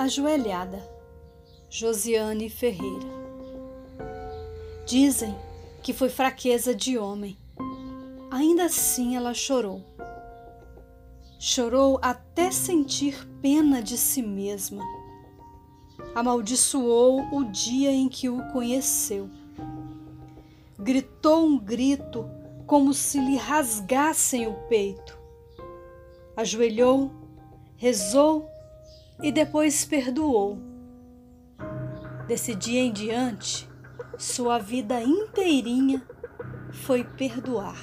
Ajoelhada, Josiane Ferreira. Dizem que foi fraqueza de homem. Ainda assim ela chorou. Chorou até sentir pena de si mesma. Amaldiçoou o dia em que o conheceu. Gritou um grito como se lhe rasgassem o peito. Ajoelhou, rezou e depois perdoou. Desse dia em diante, sua vida inteirinha foi perdoar.